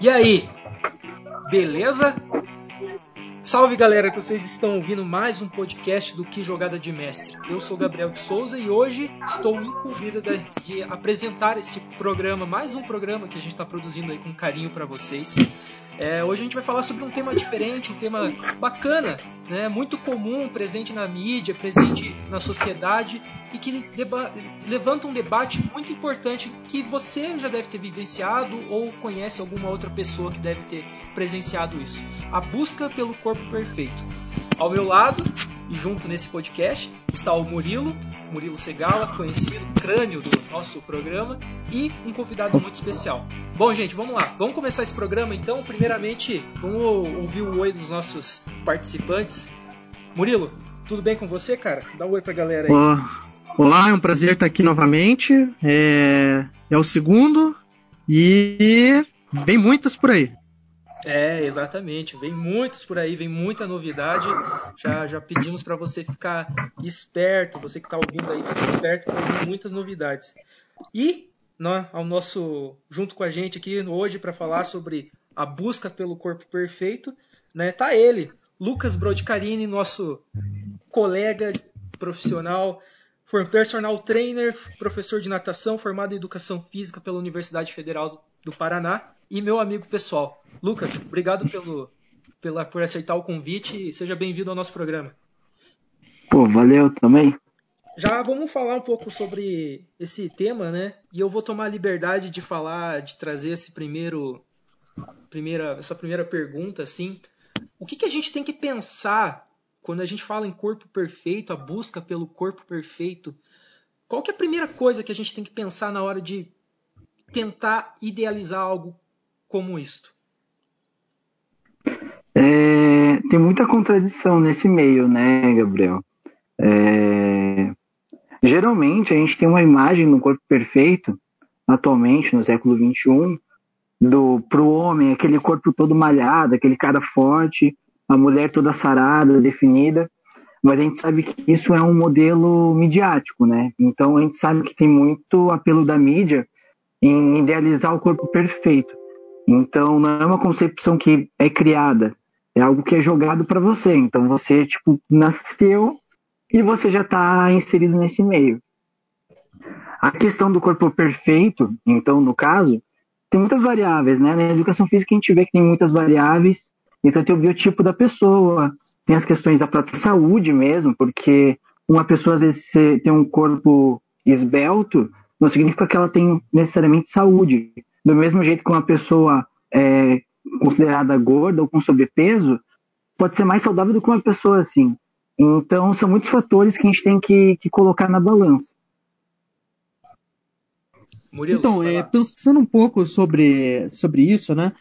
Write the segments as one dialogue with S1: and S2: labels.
S1: E aí, beleza? Salve galera, que vocês estão ouvindo mais um podcast do Que Jogada de Mestre. Eu sou Gabriel de Souza e hoje estou incumbido de apresentar esse programa, mais um programa que a gente está produzindo aí com carinho para vocês. É, hoje a gente vai falar sobre um tema diferente, um tema bacana, né, muito comum, presente na mídia, presente na sociedade e que levanta um debate muito importante que você já deve ter vivenciado ou conhece alguma outra pessoa que deve ter presenciado isso. A busca pelo corpo perfeito. Ao meu lado e junto nesse podcast está o Murilo, Murilo Segala, conhecido crânio do nosso programa, e um convidado muito especial. Bom, gente, vamos lá. Vamos começar esse programa então. Primeiramente, vamos ouvir o oi dos nossos participantes. Murilo, tudo bem com você, cara? Dá um oi pra galera aí.
S2: Olá, Olá é um prazer estar aqui novamente. É, é o segundo e vem muitos por aí.
S1: É, exatamente. Vem muitos por aí, vem muita novidade. Já, já pedimos para você ficar esperto, você que está ouvindo aí, fique esperto que vem muitas novidades. E ao nosso, junto com a gente aqui hoje para falar sobre a busca pelo corpo perfeito, né, tá ele, Lucas Brodcarini, nosso colega profissional, personal trainer, professor de natação, formado em educação física pela Universidade Federal do Paraná e meu amigo pessoal. Lucas, obrigado pelo, pela, por aceitar o convite e seja bem-vindo ao nosso programa.
S2: Pô, valeu também.
S1: Já vamos falar um pouco sobre esse tema, né? E eu vou tomar a liberdade de falar, de trazer esse primeiro, primeira, essa primeira pergunta, assim. O que, que a gente tem que pensar quando a gente fala em corpo perfeito, a busca pelo corpo perfeito? Qual que é a primeira coisa que a gente tem que pensar na hora de tentar idealizar algo como isto?
S2: É, tem muita contradição nesse meio, né, Gabriel? É, geralmente a gente tem uma imagem no corpo perfeito, atualmente, no século XXI, do pro homem, aquele corpo todo malhado, aquele cara forte, a mulher toda sarada, definida, mas a gente sabe que isso é um modelo midiático, né? Então a gente sabe que tem muito apelo da mídia em idealizar o corpo perfeito. Então não é uma concepção que é criada, é algo que é jogado para você. Então você tipo nasceu e você já está inserido nesse meio. A questão do corpo perfeito, então no caso, tem muitas variáveis, né? Na educação física a gente vê que tem muitas variáveis. Então tem o biotipo da pessoa, tem as questões da própria saúde mesmo, porque uma pessoa às vezes tem um corpo esbelto, não significa que ela tem necessariamente saúde. Do mesmo jeito que uma pessoa é considerada gorda ou com sobrepeso pode ser mais saudável do que uma pessoa assim. Então, são muitos fatores que a gente tem que, que colocar na balança.
S3: Murilo, então, é, pensando um pouco sobre, sobre isso, né?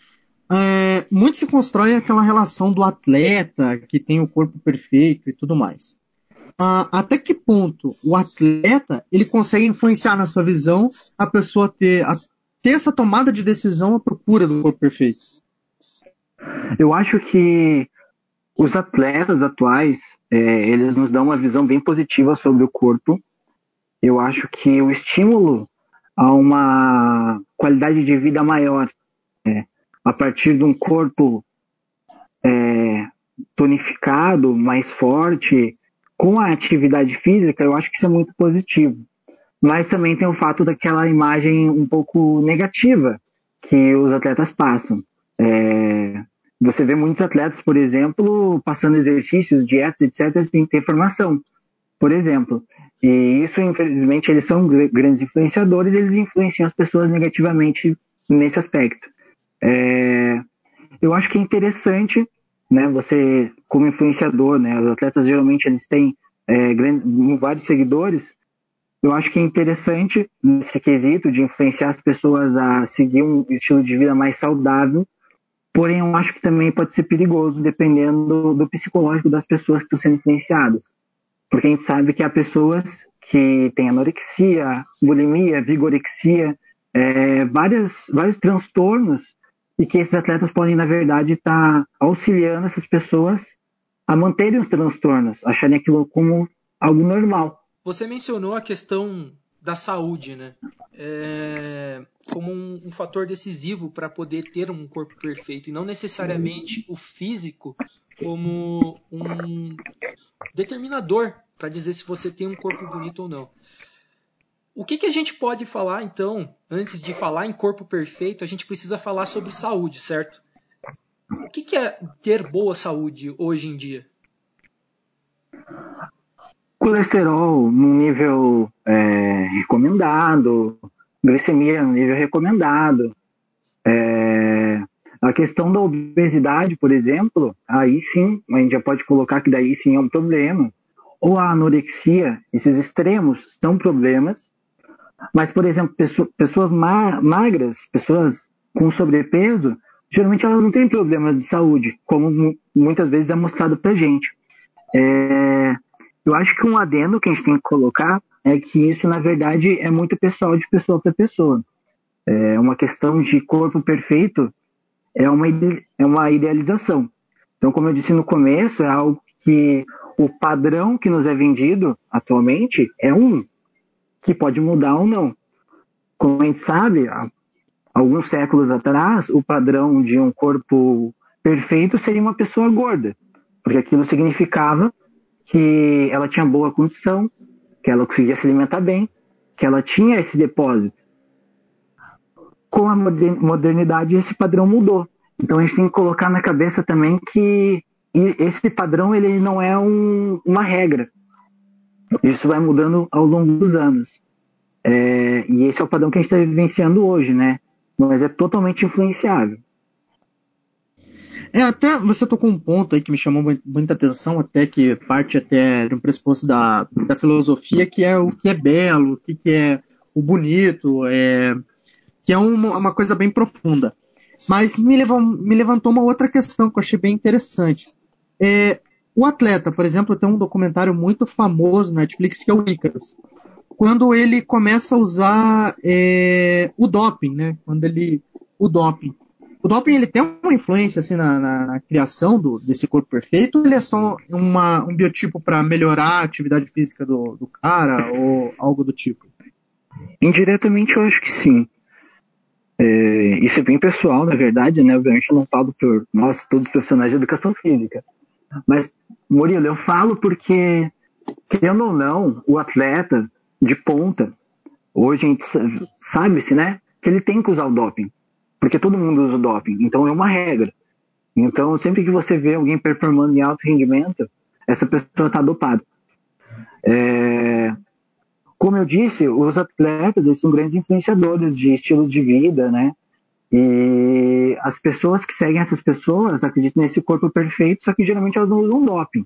S3: É, muito se constrói aquela relação do atleta que tem o corpo perfeito e tudo mais até que ponto o atleta ele consegue influenciar na sua visão a pessoa ter, a, ter essa tomada de decisão à procura do corpo perfeito?
S2: Eu acho que os atletas atuais é, eles nos dão uma visão bem positiva sobre o corpo. Eu acho que o estímulo a uma qualidade de vida maior é, a partir de um corpo é, tonificado, mais forte, com a atividade física, eu acho que isso é muito positivo. Mas também tem o fato daquela imagem um pouco negativa que os atletas passam. É, você vê muitos atletas, por exemplo, passando exercícios, dietas, etc., sem ter formação, por exemplo. E isso, infelizmente, eles são grandes influenciadores, eles influenciam as pessoas negativamente nesse aspecto. É, eu acho que é interessante né? Você como influenciador, né? Os atletas geralmente eles têm é, grandes, vários seguidores. Eu acho que é interessante nesse quesito de influenciar as pessoas a seguir um estilo de vida mais saudável. Porém, eu acho que também pode ser perigoso dependendo do, psicológico das pessoas que estão sendo influenciadas. Porque a gente sabe que há pessoas que têm anorexia, bulimia, vigorexia, é, várias, vários transtornos e que esses atletas podem, na verdade, estar tá auxiliando essas pessoas a manterem os transtornos, acharem aquilo como algo normal.
S1: Você mencionou a questão da saúde, né? É, como um, um, fator decisivo para poder ter um corpo perfeito e não necessariamente o físico como um determinador para dizer se você tem um corpo bonito ou não. O que, que a gente pode falar então, antes de falar em corpo perfeito, a gente precisa falar sobre saúde, certo? O que, que é ter boa saúde hoje em dia?
S2: colesterol no nível é, recomendado, glicemia no nível recomendado. É, a questão da obesidade, por exemplo, aí sim, a gente já pode colocar que daí sim é um problema. Ou a anorexia, esses extremos são problemas. Mas, por exemplo, pessoas magras, pessoas com sobrepeso, geralmente elas não têm problemas de saúde, como muitas vezes é mostrado pra gente. É, eu acho que um adendo que a gente tem que colocar é que isso, na verdade, é muito pessoal de pessoa para pessoa. É uma questão de corpo perfeito é uma, é uma idealização. Então, como eu disse no começo, é algo que o padrão que nos é vendido atualmente é um, que pode mudar ou não. Como a gente sabe, há alguns séculos atrás, o padrão de um corpo perfeito seria uma pessoa gorda, porque aquilo significava que ela tinha boa condição, que ela conseguia se alimentar bem, que ela tinha esse depósito. Com a modernidade, esse padrão mudou. Então a gente tem que colocar na cabeça também que esse padrão ele não é um, uma regra. Isso vai mudando ao longo dos anos. É, e esse é o padrão que a gente está vivenciando hoje, né? Mas é totalmente influenciável.
S3: É, até você tocou um ponto aí que me chamou muita atenção, até que parte até de um pressuposto da, da filosofia, que é o que é belo, o que, que é o bonito, é, que é uma, uma coisa bem profunda. Mas me, levou, me levantou uma outra questão que eu achei bem interessante. É, o atleta, por exemplo, tem um documentário muito famoso na Netflix que é o Icarus. Quando ele começa a usar é, o doping, né? Quando ele. O doping o doping ele tem uma influência assim na, na, na criação do, desse corpo perfeito ele é só uma, um biotipo para melhorar a atividade física do, do, cara ou algo do tipo?
S2: Indiretamente eu acho que sim. É, isso é bem pessoal, na verdade, né? Obviamente não falo por nós, todos os profissionais de educação física. Mas, Murilo, eu falo porque, querendo ou não, o atleta de ponta, hoje a gente sabe-se, né? Que ele tem que usar o doping porque todo mundo usa o doping, então é uma regra. Então, sempre que você vê alguém performando em alto rendimento, essa pessoa está dopada. É... Como eu disse, os atletas eles são grandes influenciadores de estilos de vida, né? E as pessoas que seguem essas pessoas acreditam nesse corpo perfeito, só que geralmente elas não usam doping,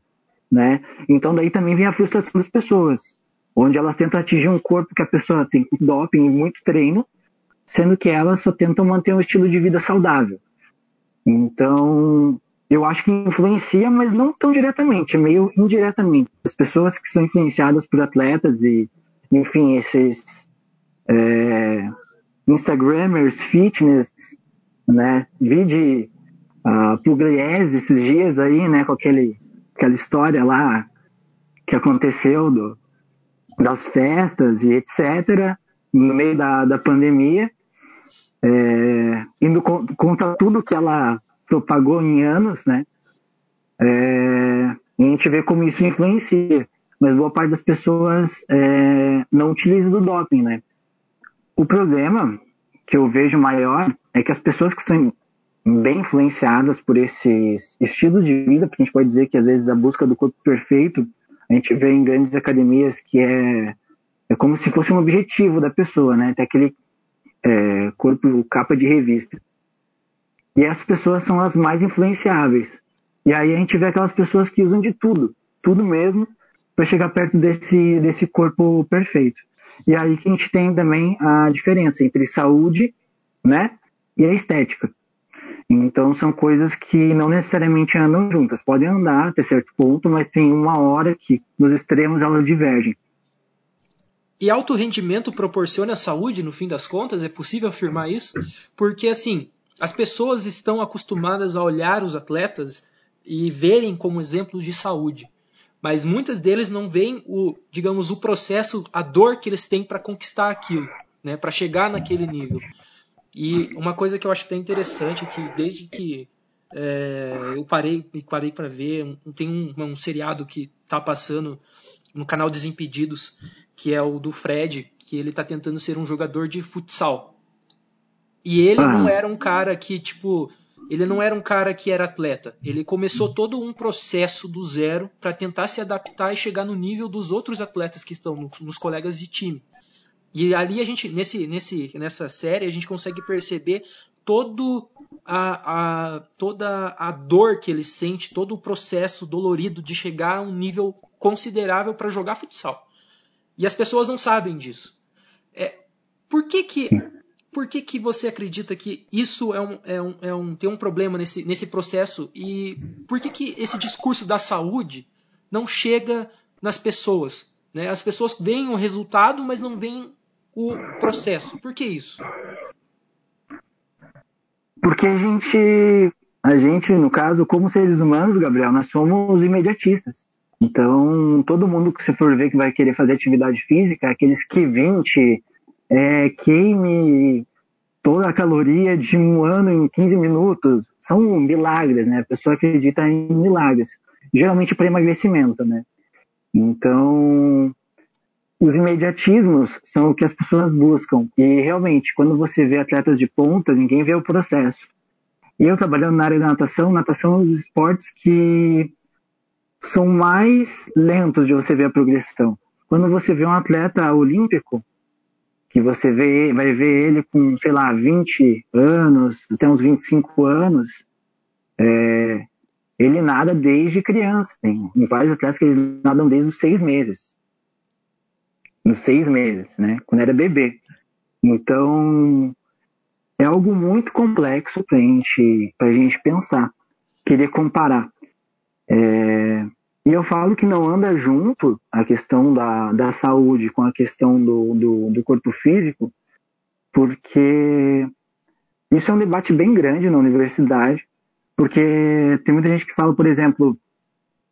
S2: né? Então daí também vem a frustração das pessoas, onde elas tentam atingir um corpo que a pessoa tem doping e muito treino, sendo que elas só tentam manter um estilo de vida saudável. Então, eu acho que influencia, mas não tão diretamente, é meio indiretamente. As pessoas que são influenciadas por atletas e, enfim, esses é, Instagramers, fitness, né, vide uh, Pugliese esses dias aí, né, com aquele, aquela história lá que aconteceu do, das festas e etc., no meio da, da pandemia, é, indo contra tudo que ela propagou em anos, né? É, e a gente vê como isso influencia. Mas boa parte das pessoas é, não utiliza do doping, né? O problema que eu vejo maior é que as pessoas que são bem influenciadas por esses estilos de vida, porque a gente pode dizer que às vezes a busca do corpo perfeito, a gente vê em grandes academias que é, é como se fosse um objetivo da pessoa, né? Tem aquele é, corpo capa de revista. E essas pessoas são as mais influenciáveis. E aí a gente vê aquelas pessoas que usam de tudo, tudo mesmo, para chegar perto desse, desse corpo perfeito. E aí que a gente tem também a diferença entre saúde, né, e a estética. Então são coisas que não necessariamente andam juntas, podem andar até certo ponto, mas tem uma hora que nos extremos elas divergem.
S1: E alto rendimento proporciona saúde, no fim das contas? É possível afirmar isso? Porque, assim, as pessoas estão acostumadas a olhar os atletas e verem como exemplos de saúde. Mas muitos deles não veem o, digamos, o processo, a dor que eles têm para conquistar aquilo, né, para chegar naquele nível. E uma coisa que eu acho até interessante é que desde que é, eu parei, parei para ver, tem um, um seriado que está passando no canal Desimpedidos, que é o do Fred, que ele está tentando ser um jogador de futsal. E ele ah. não era um cara que, tipo, ele não era um cara que era atleta. Ele começou todo um processo do zero para tentar se adaptar e chegar no nível dos outros atletas que estão nos, colegas de time. E ali a gente, nesse, nesse, nessa série, a gente consegue perceber todo a, a, toda a dor que ele sente, todo o processo dolorido de chegar a um nível considerável para jogar futsal. E as pessoas não sabem disso. É, por que que por que, que você acredita que isso é um, é um, é um, tem um problema nesse, nesse processo e por que, que esse discurso da saúde não chega nas pessoas? Né? As pessoas veem o resultado, mas não veem o processo. Por que isso?
S2: Porque a gente, a gente, no caso, como seres humanos, Gabriel, nós somos imediatistas. Então, todo mundo que você for ver que vai querer fazer atividade física, aqueles que 20 é, queime toda a caloria de um ano em 15 minutos. São milagres, né? A pessoa acredita em milagres. Geralmente para emagrecimento, né? Então, os imediatismos são o que as pessoas buscam. E realmente, quando você vê atletas de ponta, ninguém vê o processo. Eu trabalhando na área da natação, natação é um dos esportes que são mais lentos de você ver a progressão. Quando você vê um atleta olímpico, que você vê, vai ver ele com, sei lá, 20 anos, até uns 25 anos, é, ele nada desde criança. Tem vários atletas que eles nadam desde os seis meses. Nos seis meses, né? Quando era bebê. Então, é algo muito complexo para gente, a gente pensar, querer comparar. É, e eu falo que não anda junto a questão da, da saúde com a questão do, do, do corpo físico, porque isso é um debate bem grande na universidade, porque tem muita gente que fala, por exemplo,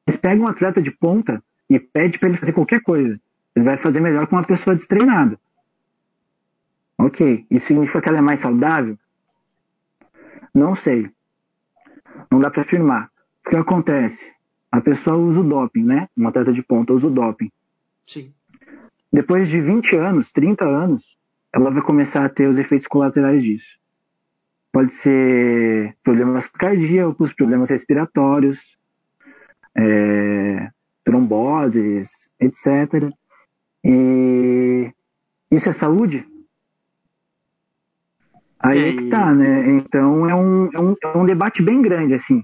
S2: eles pegam um atleta de ponta e pede para ele fazer qualquer coisa. Ele vai fazer melhor com uma pessoa destreinada. Ok, isso significa que ela é mais saudável? Não sei. Não dá para afirmar. O que acontece? A pessoa usa o doping, né? Um atleta de ponta usa o doping.
S1: Sim.
S2: Depois de 20 anos, 30 anos, ela vai começar a ter os efeitos colaterais disso. Pode ser problemas cardíacos, problemas respiratórios, é, tromboses, etc. E isso é saúde? Aí é que tá, né? Então é um, é um, é um debate bem grande, assim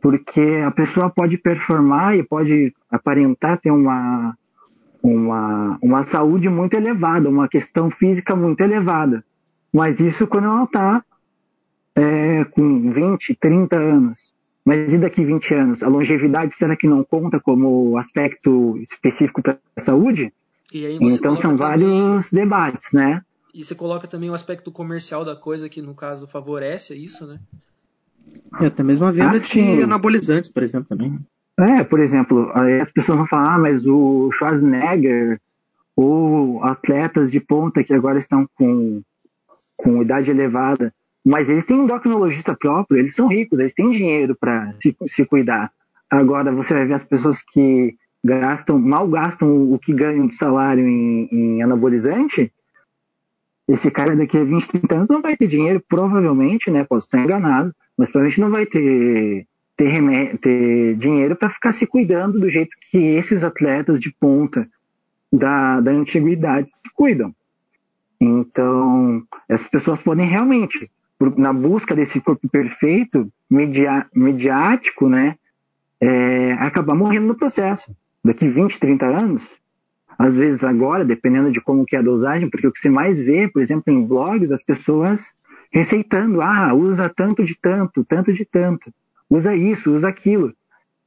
S2: porque a pessoa pode performar e pode aparentar ter uma, uma, uma saúde muito elevada, uma questão física muito elevada. Mas isso quando ela está é, com 20, 30 anos. Mas e daqui 20 anos? A longevidade será que não conta como aspecto específico para a saúde? então são também... vários debates, né?
S1: E você coloca também o aspecto comercial da coisa que no caso favorece isso, né?
S3: É, até mesmo a venda ah, de anabolizantes, por exemplo, também.
S2: É, por exemplo, as pessoas vão falar, ah, mas o Schwarzenegger ou atletas de ponta que agora estão com, com idade elevada, mas eles têm um endocrinologista próprio, eles são ricos, eles têm dinheiro para se, se cuidar. Agora você vai ver as pessoas que gastam, mal gastam o que ganham de salário em, em anabolizante, esse cara daqui a 20, 30 anos não vai ter dinheiro, provavelmente, né? Posso estar enganado, mas provavelmente não vai ter, ter, ter dinheiro para ficar se cuidando do jeito que esses atletas de ponta da, da antiguidade se cuidam. Então, essas pessoas podem realmente, na busca desse corpo perfeito, media, mediático, né, é, acabar morrendo no processo. Daqui 20, 30 anos, às vezes agora, dependendo de como que é a dosagem, porque o que você mais vê, por exemplo, em blogs, as pessoas receitando, ah, usa tanto de tanto, tanto de tanto, usa isso, usa aquilo,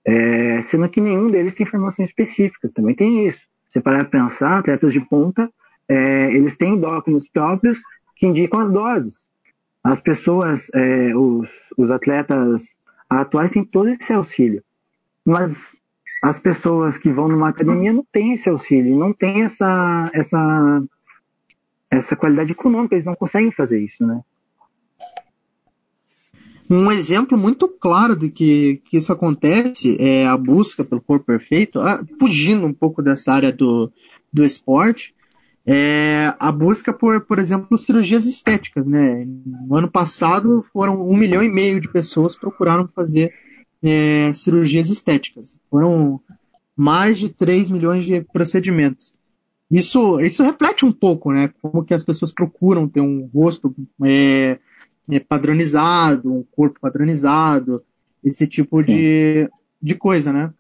S2: é, sendo que nenhum deles tem informação específica, também tem isso. Você parar pensar, atletas de ponta, é, eles têm endócrinos próprios que indicam as doses. As pessoas, é, os, os atletas atuais têm todo esse auxílio. Mas as pessoas que vão numa academia não têm esse auxílio, não têm essa, essa, essa qualidade econômica, eles não conseguem fazer isso, né?
S3: Um exemplo muito claro de que, que isso acontece é a busca pelo corpo perfeito, ah, fugindo um pouco dessa área do, do esporte, é a busca por, por exemplo, cirurgias estéticas. Né? No ano passado foram um milhão e meio de pessoas procuraram fazer é, cirurgias estéticas. Foram mais de 3 milhões de procedimentos. Isso, isso reflete um pouco, né? Como que as pessoas procuram ter um rosto é, é, padronizado, um corpo padronizado, esse tipo de, de coisa, né?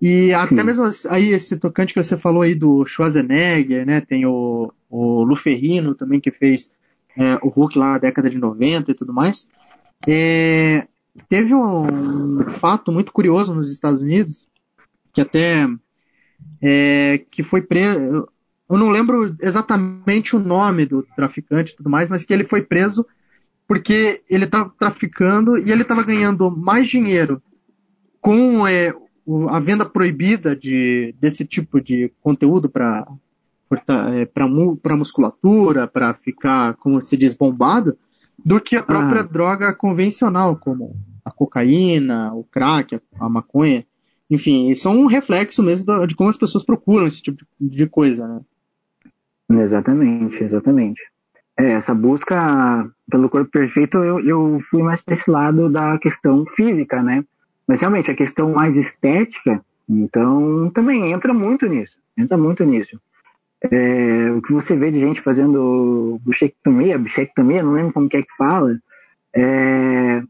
S3: E até Sim. mesmo aí esse tocante que você falou aí do Schwarzenegger, né? Tem o, o Luferrino também que fez é, o Hulk lá na década de 90 e tudo mais. É, teve um, fato muito curioso nos Estados Unidos, que até é, que foi preso. Eu não lembro exatamente o nome do traficante e tudo mais, mas que ele foi preso porque ele estava traficando e ele estava ganhando mais dinheiro com é, a venda proibida de, desse tipo de conteúdo para é, para musculatura, para ficar, como se diz, bombado, do que a própria ah. droga convencional, como a cocaína, o crack, a, maconha. Enfim, isso é um reflexo mesmo de como as pessoas procuram esse tipo de, de coisa, né?
S2: Exatamente, exatamente. É, essa busca pelo corpo perfeito, eu, eu fui mais para esse lado da questão física, né? Mas realmente a questão mais estética, então também entra muito nisso, entra muito nisso. É, o que você vê de gente fazendo bichectomia, bichectomia, não lembro como que é que fala, é,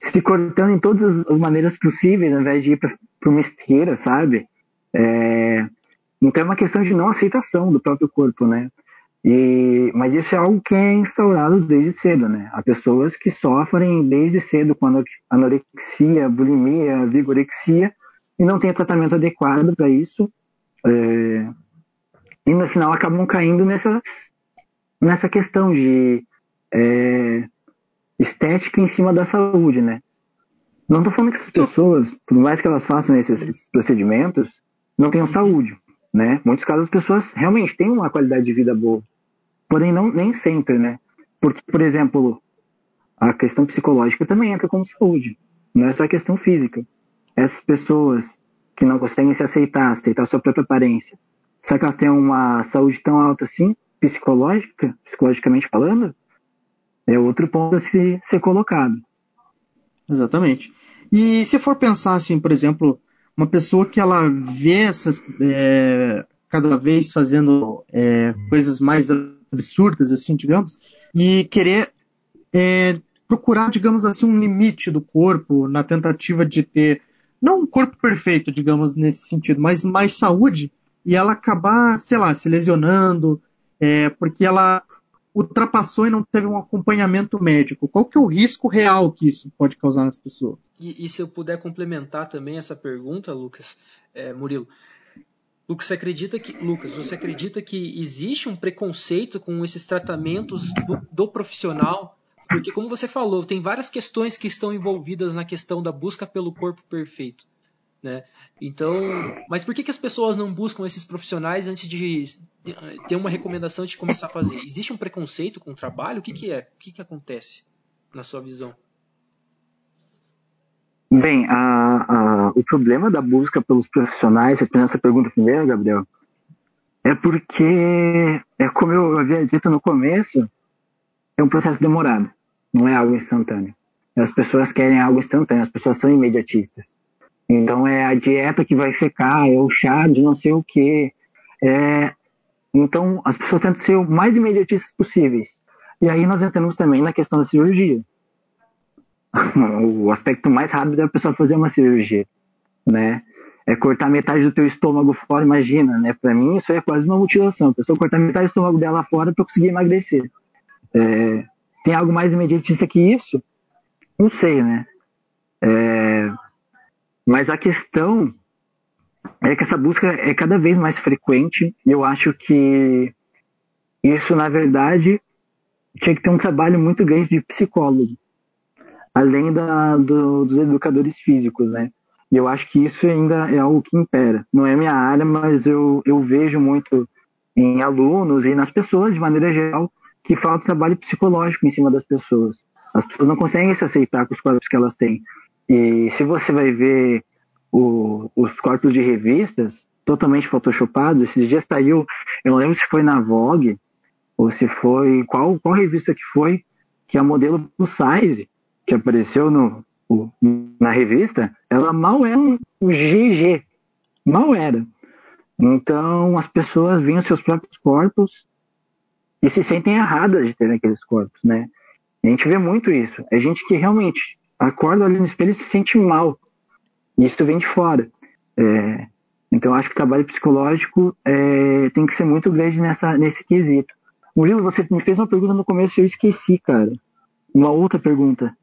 S2: se cortando em todas as maneiras possíveis, ao invés de ir para uma esteira, sabe? É, então é uma questão de não aceitação do próprio corpo, né? E, mas isso é algo que é instaurado desde cedo, né? Há pessoas que sofrem desde cedo com anorexia, bulimia, vigorexia e não tem tratamento adequado para isso. É, e no final acabam caindo nessa, nessa questão de é, estética em cima da saúde, né? Não estou falando que essas pessoas, por mais que elas façam esses, esses procedimentos, não tenham saúde, né? Muitos casos as pessoas realmente têm uma qualidade de vida boa, Porém, não, nem sempre, né? Porque, por exemplo, a questão psicológica também entra como saúde. Não é só a questão física. Essas pessoas que não conseguem se aceitar, aceitar sua própria aparência, será que elas têm uma saúde tão alta assim, psicológica, psicologicamente falando? É outro ponto a se ser colocado.
S3: Exatamente. E se for pensar assim, por exemplo, uma pessoa que ela vê essas é, cada vez fazendo é, coisas mais absurdas, assim, digamos, e querer é, procurar, digamos assim, um limite do corpo na tentativa de ter, não um corpo perfeito, digamos, nesse sentido, mas mais saúde, e ela acabar, sei lá, se lesionando, é, porque ela ultrapassou e não teve um acompanhamento médico. Qual que é o risco real que isso pode causar nas pessoas?
S1: E, e se eu puder complementar também essa pergunta, Lucas, é, Murilo, Lucas, você acredita que, Lucas, você acredita que existe um preconceito com esses tratamentos do, do, profissional? Porque, como você falou, tem várias questões que estão envolvidas na questão da busca pelo corpo perfeito. Né? Então, mas por que, que as pessoas não buscam esses profissionais antes de, ter uma recomendação de começar a fazer? Existe um preconceito com o trabalho? O que, que é? O que, que acontece na sua visão?
S2: Bem, a, a, o problema da busca pelos profissionais, respondendo essa pergunta primeiro, Gabriel, é porque, é como eu havia dito no começo, é um processo demorado, não é algo instantâneo. As pessoas querem algo instantâneo, as pessoas são imediatistas. Então é a dieta que vai secar, é o chá de não sei o que. É... Então as pessoas tentam ser o mais imediatistas possíveis. E aí nós entramos também na questão da cirurgia o aspecto mais rápido é a pessoa fazer uma cirurgia, né? É cortar metade do teu estômago fora, imagina, né? Para mim isso é quase uma mutilação. A pessoa cortar metade do estômago dela fora para conseguir emagrecer. É, tem algo mais imediatista que isso? Não sei, né? É, mas a questão é que essa busca é cada vez mais frequente e eu acho que isso, na verdade, tinha que ter um trabalho muito grande de psicólogo além da, do, dos educadores físicos, né? E eu acho que isso ainda é algo que impera. Não é minha área, mas eu, eu vejo muito em alunos e nas pessoas, de maneira geral, que falta trabalho psicológico em cima das pessoas. As pessoas não conseguem se aceitar com os corpos que elas têm. E se você vai ver o, os corpos de revistas totalmente photoshopados, esses dias saiu, eu não lembro se foi na Vogue ou se foi qual, qual revista que foi que a modelo do size que apareceu no, na revista, ela mal era um GG, mal era. Então as pessoas veem os seus próprios corpos e se sentem erradas de terem aqueles corpos, né? a gente vê muito isso. É gente que realmente acorda ali no espelho e se sente mal. E isso vem de fora. É, então acho que o trabalho psicológico é, tem que ser muito grande nessa, nesse quesito. Murilo, você me fez uma pergunta no começo e eu esqueci, cara. Uma outra pergunta.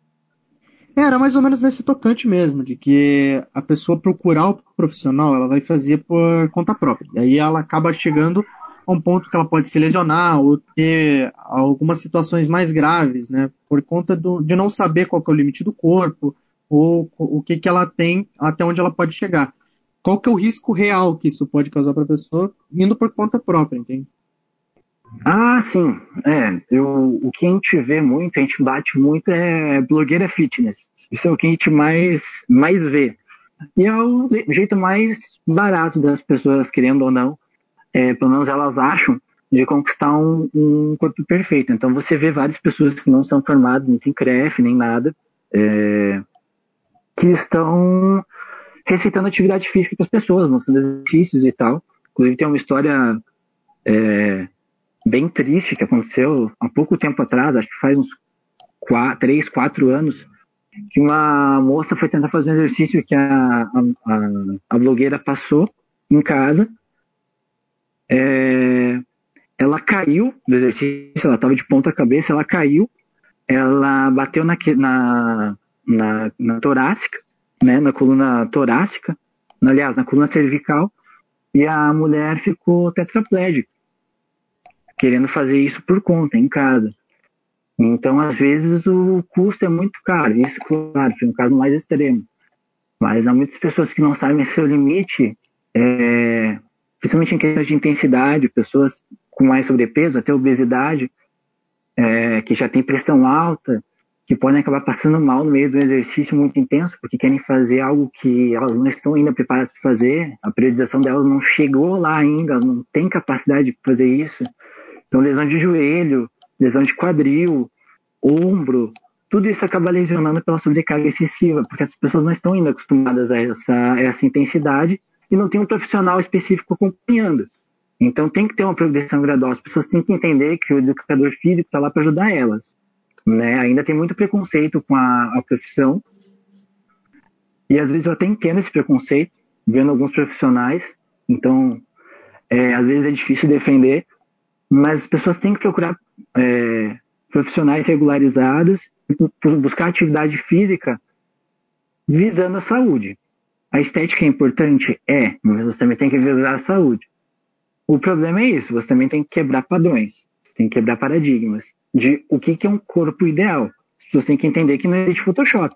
S3: Era mais ou menos nesse tocante mesmo, de que a pessoa procurar o profissional, ela vai fazer por conta própria. E aí ela acaba chegando a um ponto que ela pode se lesionar ou ter algumas situações mais graves, né? Por conta do, de não saber qual é o limite do corpo ou o que, que ela tem, até onde ela pode chegar. Qual que é o risco real que isso pode causar para a pessoa indo por conta própria, entende?
S2: Ah, sim. É, eu, o que a gente vê muito, a gente bate muito é blogueira fitness. Isso é o que a gente mais, mais vê. E é o jeito mais barato das pessoas, querendo ou não, é, pelo menos elas acham, de conquistar um, um, corpo perfeito. Então você vê várias pessoas que não são formadas, tem CREF, nem nada, é, que estão receitando atividade física para as pessoas, mostrando exercícios e tal. Inclusive tem uma história é, bem triste que aconteceu há pouco tempo atrás, acho que faz uns quatro, três, quatro anos, que uma moça foi tentar fazer um exercício que a, a, a blogueira passou em casa. É, ela caiu do exercício, ela estava de ponta cabeça, ela caiu, ela bateu na, na, na, na torácica, né, na coluna torácica, aliás, na coluna cervical, e a mulher ficou tetraplégica querendo fazer isso por conta, em casa. Então, às vezes, o custo é muito caro. Isso, claro, foi um caso mais extremo. Mas há muitas pessoas que não sabem seu limite, é, principalmente em questões de intensidade, pessoas com mais sobrepeso, até obesidade, é, que já tem pressão alta, que podem acabar passando mal no meio do exercício muito intenso, porque querem fazer algo que elas não estão ainda preparadas para fazer, a periodização delas não chegou lá ainda, não tem capacidade de fazer isso. Então, lesão de joelho, lesão de quadril, ombro, tudo isso acaba lesionando pela sobrecarga excessiva, porque as pessoas não estão ainda acostumadas a essa, essa intensidade e não tem um profissional específico acompanhando. Então tem que ter uma progressão gradual. As pessoas têm que entender que o educador físico está lá para ajudar elas. Né? Ainda tem muito preconceito com a, a, profissão. E às vezes eu até entendo esse preconceito, vendo alguns profissionais. Então, é, às vezes é difícil defender, mas as pessoas têm que procurar é, profissionais regularizados, buscar atividade física visando a saúde. A estética é importante? É, mas você também tem que visar a saúde. O problema é isso, você também tem que quebrar padrões, você tem que quebrar paradigmas de o que, é um corpo ideal. As pessoas têm que entender que não existe Photoshop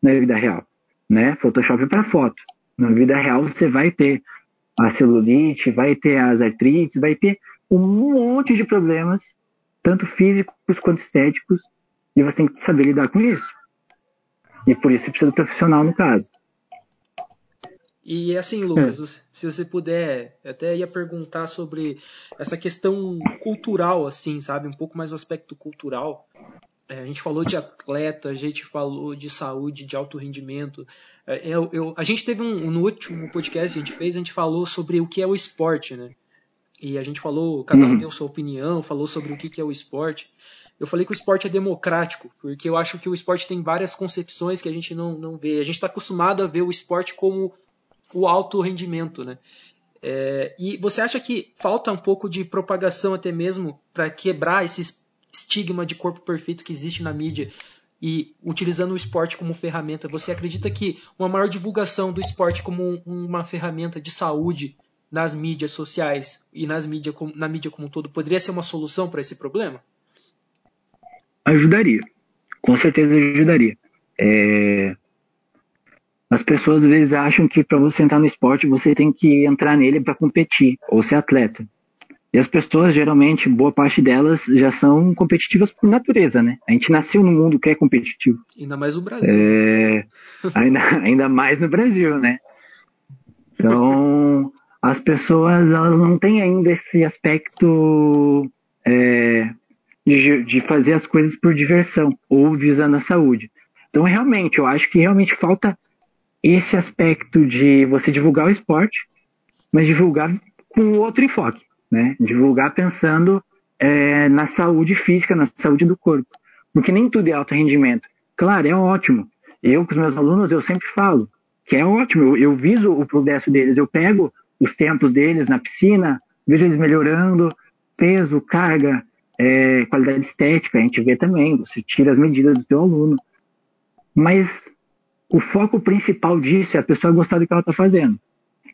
S2: na vida real. Né? Photoshop é para foto. Na vida real você vai ter a celulite, vai ter as artrites, vai ter um monte de problemas, tanto físicos quanto estéticos, e você tem que saber lidar com isso. E por isso você precisa do profissional no caso.
S1: E assim, Lucas, é. se você puder, eu até ia perguntar sobre essa questão cultural, assim, sabe? Um pouco mais o aspecto cultural. É, a gente falou de atleta, a gente falou de saúde, de alto rendimento. É, eu, eu, a gente teve um, no último podcast que a gente fez, a gente falou sobre o que é o esporte, né? E a gente falou, cada um uhum. deu sua opinião, falou sobre o que é o esporte. Eu falei que o esporte é democrático, porque eu acho que o esporte tem várias concepções que a gente não, não vê. A gente está acostumado a ver o esporte como o alto rendimento, né? É, e você acha que falta um pouco de propagação até mesmo para quebrar esse estigma de corpo perfeito que existe na mídia e utilizando o esporte como ferramenta? Você acredita que uma maior divulgação do esporte como um, uma ferramenta de saúde nas mídias sociais e nas mídia, na mídia como um todo poderia ser uma solução para esse problema?
S2: Ajudaria. Com certeza ajudaria. É... As pessoas às vezes acham que para você entrar no esporte você tem que entrar nele para competir ou ser atleta. E as pessoas, geralmente, boa parte delas já são competitivas por natureza, né? A gente nasceu num mundo que é competitivo.
S1: Ainda mais no Brasil.
S2: É, ainda, ainda mais no Brasil, né? Então, as pessoas elas não têm ainda esse aspecto é, de, de fazer as coisas por diversão ou visando a saúde. Então, realmente, eu acho que realmente falta esse aspecto de você divulgar o esporte, mas divulgar com outro enfoque, né? Divulgar pensando é, na saúde física, na saúde do corpo, porque nem tudo é alto rendimento. Claro, é ótimo. Eu com os meus alunos eu sempre falo que é ótimo. Eu, eu viso o progresso deles. Eu pego os tempos deles na piscina, vejo eles melhorando, peso, carga, é, qualidade estética, a gente vê também. Você tira as medidas do teu aluno, mas o foco principal disso é a pessoa gostar do que ela está fazendo.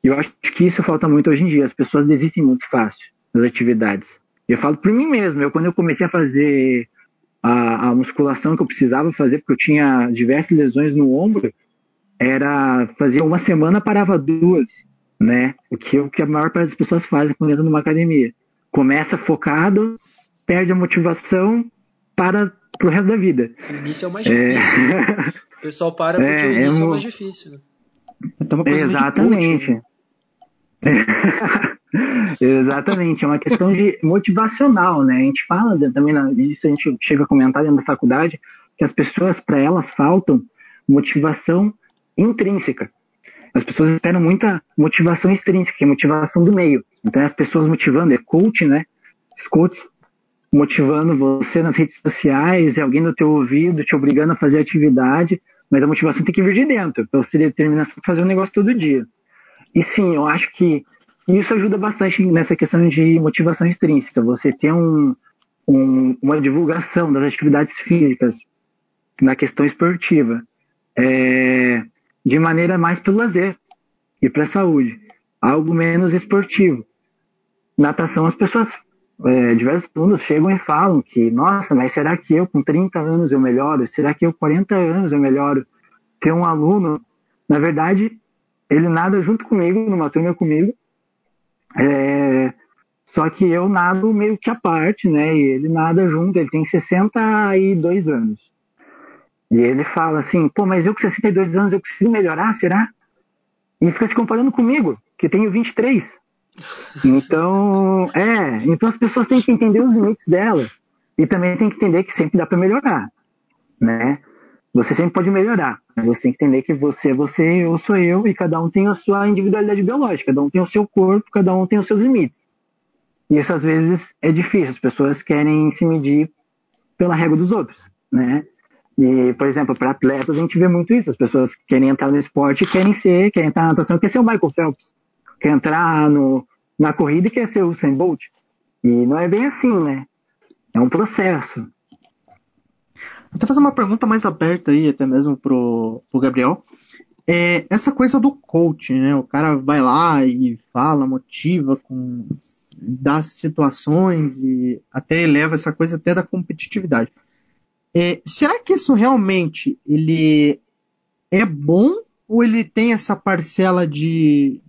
S2: E eu acho que isso falta muito hoje em dia. As pessoas desistem muito fácil das atividades. Eu falo por mim mesmo. Eu, quando eu comecei a fazer a, a, musculação que eu precisava fazer, porque eu tinha diversas lesões no ombro, era fazer uma semana, parava duas, né? O que, o que a maior parte das pessoas fazem quando entram numa academia. Começa focado, perde a motivação, para pro resto da vida.
S1: O início é o mais difícil. É... o pessoal para porque é, o início é, é o mais difícil. Né?
S2: Então, Exatamente. Exatamente, é uma questão de motivacional, né? A gente fala também, isso a gente chega a comentar dentro da faculdade, que as pessoas, para elas, faltam motivação intrínseca. As pessoas esperam muita motivação extrínseca, que é motivação do meio. Então, as pessoas motivando, é coach, né? Os motivando você nas redes sociais, é alguém no teu ouvido te obrigando a fazer atividade, mas a motivação tem que vir de dentro, para você ter determinação de fazer um negócio todo dia. E sim, eu acho que isso ajuda bastante nessa questão de motivação extrínseca, você ter um, um, uma divulgação das atividades físicas na questão esportiva, é, de maneira mais pelo lazer e para a saúde, algo menos esportivo. Natação, as pessoas é, diversos alunos chegam e falam que, nossa, mas será que eu com 30 anos eu melhoro? Será que eu com 40 anos eu melhoro? Tem um aluno, na verdade, ele nada junto comigo, numa turma comigo, é, só que eu nado meio que à parte, né? E ele nada junto, ele tem 62 anos. E ele fala assim, pô, mas eu com 62 anos eu consigo melhorar, será? E fica se comparando comigo, que tenho 23. Então, é, então as pessoas têm que entender os limites dela e também tem que entender que sempre dá para melhorar, né? Você sempre pode melhorar, mas você tem que entender que você é você, eu sou eu e cada um tem a sua individualidade biológica, cada um tem o seu corpo, cada um tem os seus limites. E isso às vezes é difícil, as pessoas querem se medir pela régua dos outros, né? E, por exemplo, para atletas a gente vê muito isso, as pessoas querem entrar no esporte, querem ser, querem entrar na natação, quer ser o Michael Phelps quer entrar no, na corrida e quer ser o Usain Bolt. E não é bem assim, né? É um processo.
S3: Vou fazer uma pergunta mais aberta aí, até mesmo pro, pro Gabriel. É, essa coisa do coach, né? O cara vai lá e fala, motiva com das situações e até eleva essa coisa até da competitividade. É, será que isso realmente ele é bom ou ele tem essa parcela de,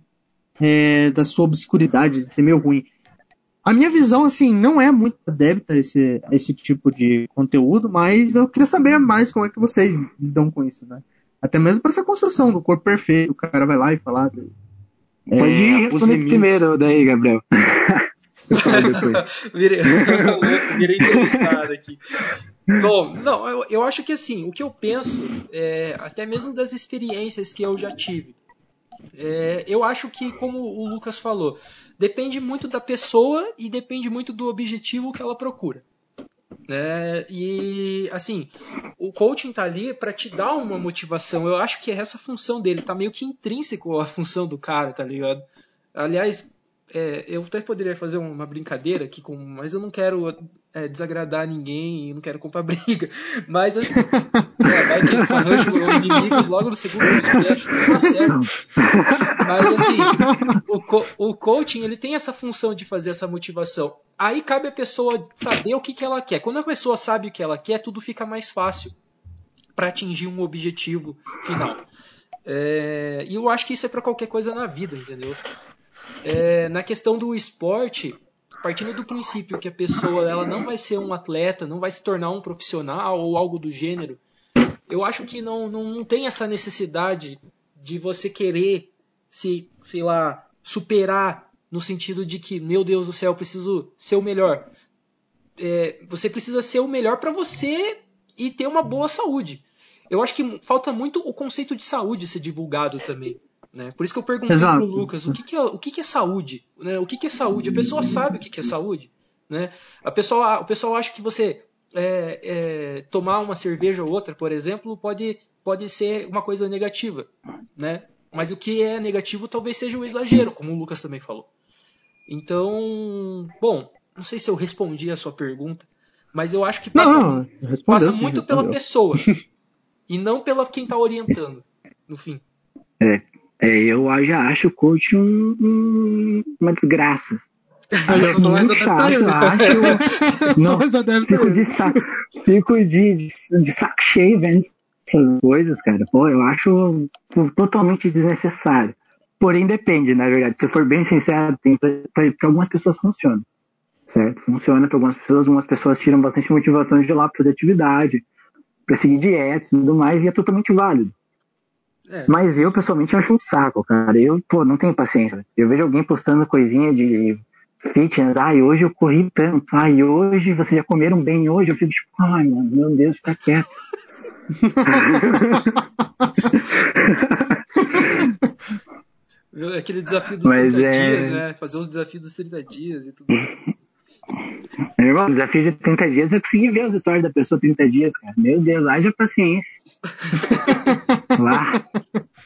S3: é, da sua obscuridade, de ser meio ruim. A minha visão, assim, não é muito adepta a esse, a esse tipo de conteúdo, mas eu queria saber mais como é que vocês lidam com isso, né? Até mesmo para essa construção do corpo perfeito, o cara vai lá e falar.
S2: De, é, Pode ir responder primeiro daí, Gabriel.
S1: virei, virei entrevistado aqui. Bom, não, eu, eu acho que assim, o que eu penso, é, até mesmo das experiências que eu já tive, é, eu acho que, como o Lucas falou, depende muito da pessoa e depende muito do objetivo que ela procura. É, e assim, o coaching tá ali para te dar uma motivação. Eu acho que é essa função dele, tá meio que intrínseco a função do cara, tá ligado? Aliás, é, eu até poderia fazer uma brincadeira aqui, com, mas eu não quero é, desagradar ninguém, não quero comprar briga. Mas assim, é, vai que arranjo inimigos logo no segundo podcast, tá certo. Mas assim, o, co o coaching ele tem essa função de fazer essa motivação. Aí cabe a pessoa saber o que, que ela quer. Quando a pessoa sabe o que ela quer, tudo fica mais fácil para atingir um objetivo final. É, e eu acho que isso é para qualquer coisa na vida, entendeu? É, na questão do esporte, partindo do princípio que a pessoa ela não vai ser um atleta, não vai se tornar um profissional ou algo do gênero, eu acho que não, não, não tem essa necessidade de você querer se, sei lá, superar no sentido de que, meu Deus do céu, preciso ser o melhor. É, você precisa ser o melhor para você e ter uma boa saúde. Eu acho que falta muito o conceito de saúde ser divulgado também. Né? Por isso que eu perguntei para o Lucas o que, que, é, o que, que é saúde. Né? O que, que é saúde? A pessoa sabe o que, que é saúde. Né? A pessoa, o pessoal acha que você é, é, tomar uma cerveja ou outra, por exemplo, pode, pode ser uma coisa negativa. Né? Mas o que é negativo talvez seja o exagero, como o Lucas também falou. Então, bom, não sei se eu respondi a sua pergunta, mas eu acho que passa, não, passa muito respondeu. pela pessoa e não pela quem está orientando, no fim.
S2: É, é, eu já acho o coach um, um, uma desgraça.
S3: Eu sou muito chato, eu
S2: acho. não, fico de, saco, fico de, de, de saco cheio vendo essas coisas, cara. Pô, eu acho totalmente desnecessário. Porém, depende, na verdade. Se for bem sincero, tem para algumas pessoas funciona. Certo? Funciona para algumas pessoas. Algumas pessoas tiram bastante motivação de lá para fazer atividade, para seguir dieta e tudo mais, e é totalmente válido. É. Mas eu, pessoalmente, acho um saco, cara. Eu, pô, não tenho paciência. Eu vejo alguém postando coisinha de fitness. Ai, hoje eu corri tanto. Ai, hoje vocês já comeram bem hoje. Eu fico tipo, ai, mano, meu Deus, fica quieto.
S1: Aquele desafio dos Mas 30 é... dias, né? Fazer os desafios dos 30 dias e tudo.
S2: Meu irmão, desafio de 30 dias eu consegui ver as histórias da pessoa 30 dias, cara. Meu Deus, haja paciência. Lá,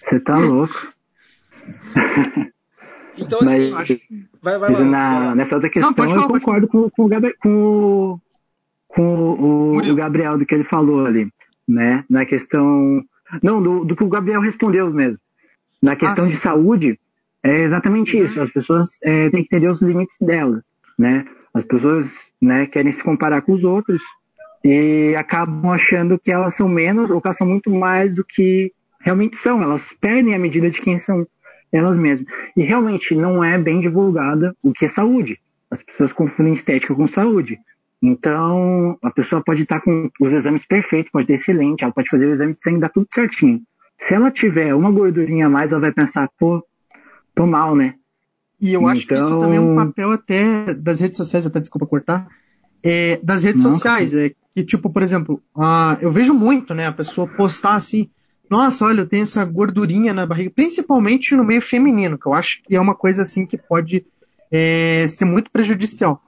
S2: você tá louco.
S1: Então, assim,
S2: Mas, acho... vai, vai lá. Na, nessa outra questão, Não, eu concordo com, com, o, com, com o, o, Gabriel do que ele falou ali, né? Na questão. Não, do, do que o Gabriel respondeu mesmo. Na questão ah, de saúde, é exatamente uhum. isso. As pessoas é, têm que entender os limites delas, né? As pessoas né, querem se comparar com os outros e acabam achando que elas são menos ou que elas são muito mais do que realmente são. Elas perdem a medida de quem são elas mesmas. E realmente não é bem divulgada o que é saúde. As pessoas confundem estética com saúde. Então, a pessoa pode estar com os exames perfeitos, pode ter excelente, ela pode fazer o exame de sangue, dar tudo certinho. Se ela tiver uma gordurinha a mais, ela vai pensar, pô, tô mal, né?
S3: E eu acho que isso também é um então papel até das redes sociais, até desculpa cortar, é, das redes Não, sociais. É que, tipo, por exemplo, eu vejo muito, né, a pessoa postar assim, nossa, olha, eu tenho essa gordurinha na barriga, principalmente no meio feminino, que eu acho que é uma coisa assim que pode é, ser muito prejudicial.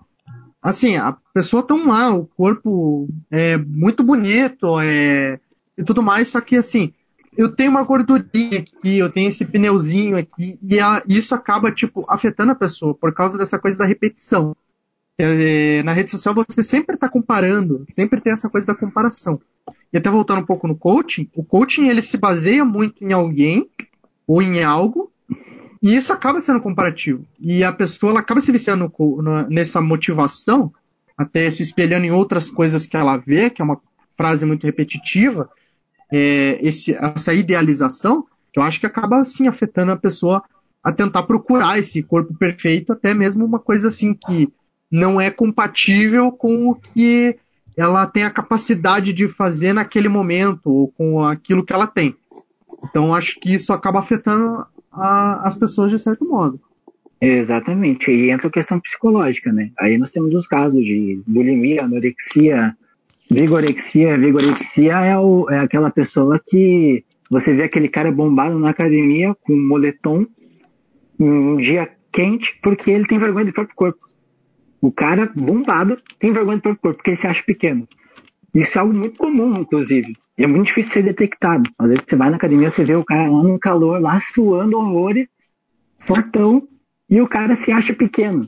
S3: Assim, a pessoa tão lá, o corpo é muito bonito, é, e tudo mais, só que assim, eu tenho uma gordurinha aqui, eu tenho esse pneuzinho aqui, e a, isso acaba, tipo, afetando a pessoa por causa dessa coisa da repetição. É, na rede social você sempre está comparando, sempre tem essa coisa da comparação. E até voltando um pouco no coaching, o coaching ele se baseia muito em alguém ou em algo, e isso acaba sendo comparativo. E a pessoa ela acaba se viciando no, nessa motivação, até se espelhando em outras coisas que ela vê, que é uma frase muito repetitiva, é, esse, essa idealização, que eu acho que acaba assim afetando a pessoa a tentar procurar esse corpo perfeito, até mesmo uma coisa assim que não é compatível com o que ela tem a capacidade de fazer naquele momento, ou com aquilo que ela tem. Então acho que isso acaba afetando a, as pessoas de certo modo.
S2: Exatamente, e entra a questão psicológica, né? Aí nós temos os casos de bulimia, anorexia, Vigorexia, vigorexia é, o, é aquela pessoa que você vê aquele cara bombado na academia com moletom um dia quente porque ele tem vergonha do próprio corpo. O cara bombado tem vergonha do próprio corpo porque ele se acha pequeno. Isso é algo muito comum, inclusive. É muito difícil ser detectado. Às vezes você vai na academia, você vê o cara lá no calor, lá suando horrores, fortão, e o cara se acha pequeno.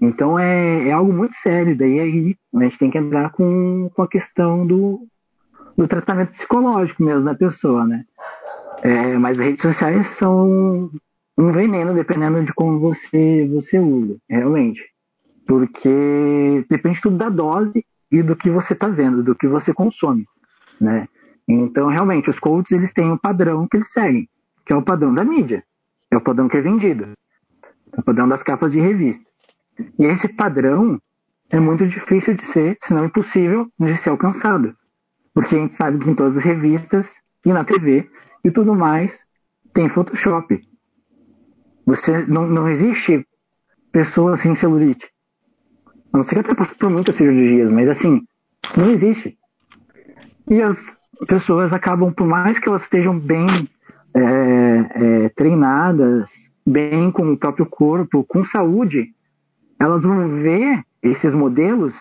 S2: Então é, é algo muito sério. Daí aí a gente tem que entrar com, com a questão do, do tratamento psicológico mesmo da pessoa, né? É, mas as redes sociais são um veneno dependendo de como você, você usa, realmente. Porque depende tudo da dose e do que você está vendo, do que você consome, né? Então, realmente, os coaches eles têm um padrão que eles seguem, que é o padrão da mídia, é o padrão que é vendido, é o padrão das capas de revista. E esse padrão é muito difícil de ser, se não impossível, de ser alcançado. Porque a gente sabe que em todas as revistas e na TV e tudo mais tem Photoshop. Você não, não existe pessoa sem celulite. Não ser que passou por muitas cirurgias, mas assim, não existe. E as pessoas acabam, por mais que elas estejam bem é, é, treinadas, bem com o próprio corpo, com saúde, elas vão ver esses modelos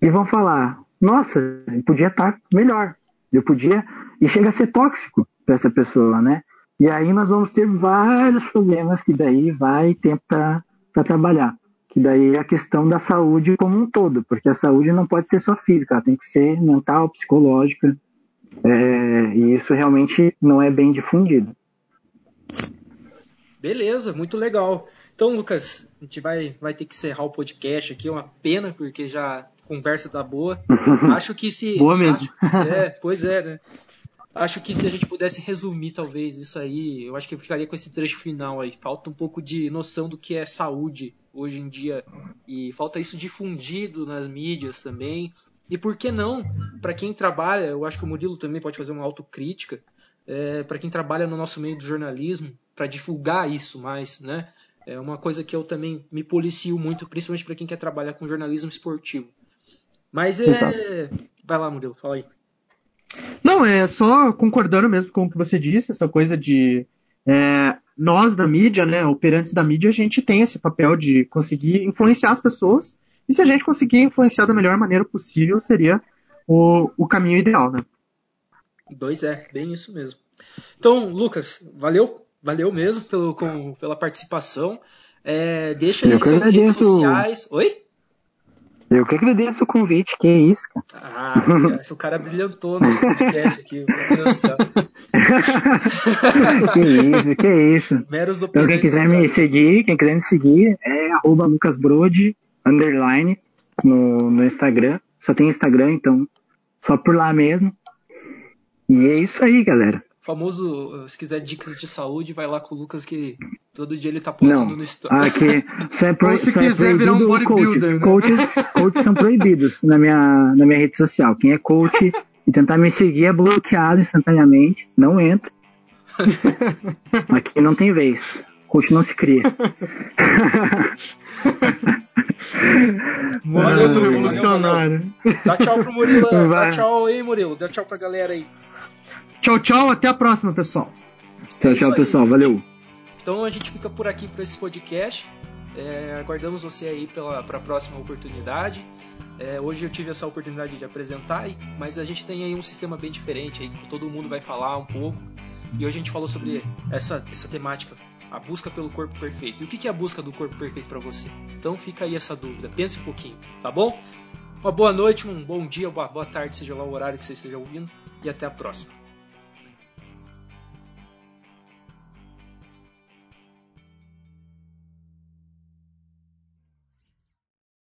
S2: e vão falar: nossa, eu podia estar melhor, eu podia. E chega a ser tóxico para essa pessoa, né? E aí nós vamos ter vários problemas que daí vai tempo para trabalhar. Que daí é a questão da saúde como um todo, porque a saúde não pode ser só física, ela tem que ser mental, psicológica. É, e isso realmente não é bem difundido.
S1: Beleza, muito legal. Então, Lucas, a gente vai, vai ter que encerrar o podcast aqui, é uma pena, porque já a conversa tá boa. Acho que se.
S2: boa mesmo.
S1: Acho, é, pois é, né? Acho que se a gente pudesse resumir, talvez, isso aí, eu acho que eu ficaria com esse trecho final aí. Falta um pouco de noção do que é saúde hoje em dia. E falta isso difundido nas mídias também. E por que não, para quem trabalha, eu acho que o Murilo também pode fazer uma autocrítica, é, para quem trabalha no nosso meio do jornalismo, para divulgar isso mais, né? É uma coisa que eu também me policio muito, principalmente para quem quer trabalhar com jornalismo esportivo. Mas é. Exato. Vai lá, Murilo, fala aí.
S3: Não, é só concordando mesmo com o que você disse, essa coisa de. É, nós da mídia, né, operantes da mídia, a gente tem esse papel de conseguir influenciar as pessoas. E se a gente conseguir influenciar da melhor maneira possível, seria o, o caminho ideal, né?
S1: Dois é, bem isso mesmo. Então, Lucas, valeu valeu mesmo pelo, com, pela participação. É, deixa aí suas redes sociais. Oi?
S2: Eu que agradeço o convite, que é isso, cara.
S1: Ah, o cara brilhantou no podcast aqui, meu Deus do céu.
S2: que isso, que isso.
S1: Meros
S2: então quem quiser me seguir, quem quiser me seguir é arroba lucasbrode, underline, no, no Instagram. Só tem Instagram, então só por lá mesmo. E é isso aí, galera
S1: famoso, se quiser dicas de saúde, vai lá com o Lucas que todo dia ele tá postando
S2: não.
S1: no story.
S2: Aqui,
S3: isso é pro, Ou se é quiser é virar um bodybuilder.
S2: Coaches, né? coaches, coaches são proibidos na minha, na minha rede social. Quem é coach e tentar me seguir é bloqueado instantaneamente, não entra. Aqui não tem vez. Coach não se cria.
S3: Valeu do revolucionário.
S1: Dá tchau pro Murilo. Dá tchau aí, Murilo. Dá tchau pra galera aí.
S3: Tchau, tchau. Até a próxima, pessoal.
S2: Tchau, tchau, pessoal. Valeu.
S1: Então a gente fica por aqui para esse podcast. É, aguardamos você aí para a próxima oportunidade. É, hoje eu tive essa oportunidade de apresentar, mas a gente tem aí um sistema bem diferente, aí que todo mundo vai falar um pouco. E hoje a gente falou sobre essa, essa temática, a busca pelo corpo perfeito. E o que é a busca do corpo perfeito para você? Então fica aí essa dúvida, pense um pouquinho, tá bom? Uma boa noite, um bom dia, uma boa tarde, seja lá o horário que você esteja ouvindo, e até a próxima.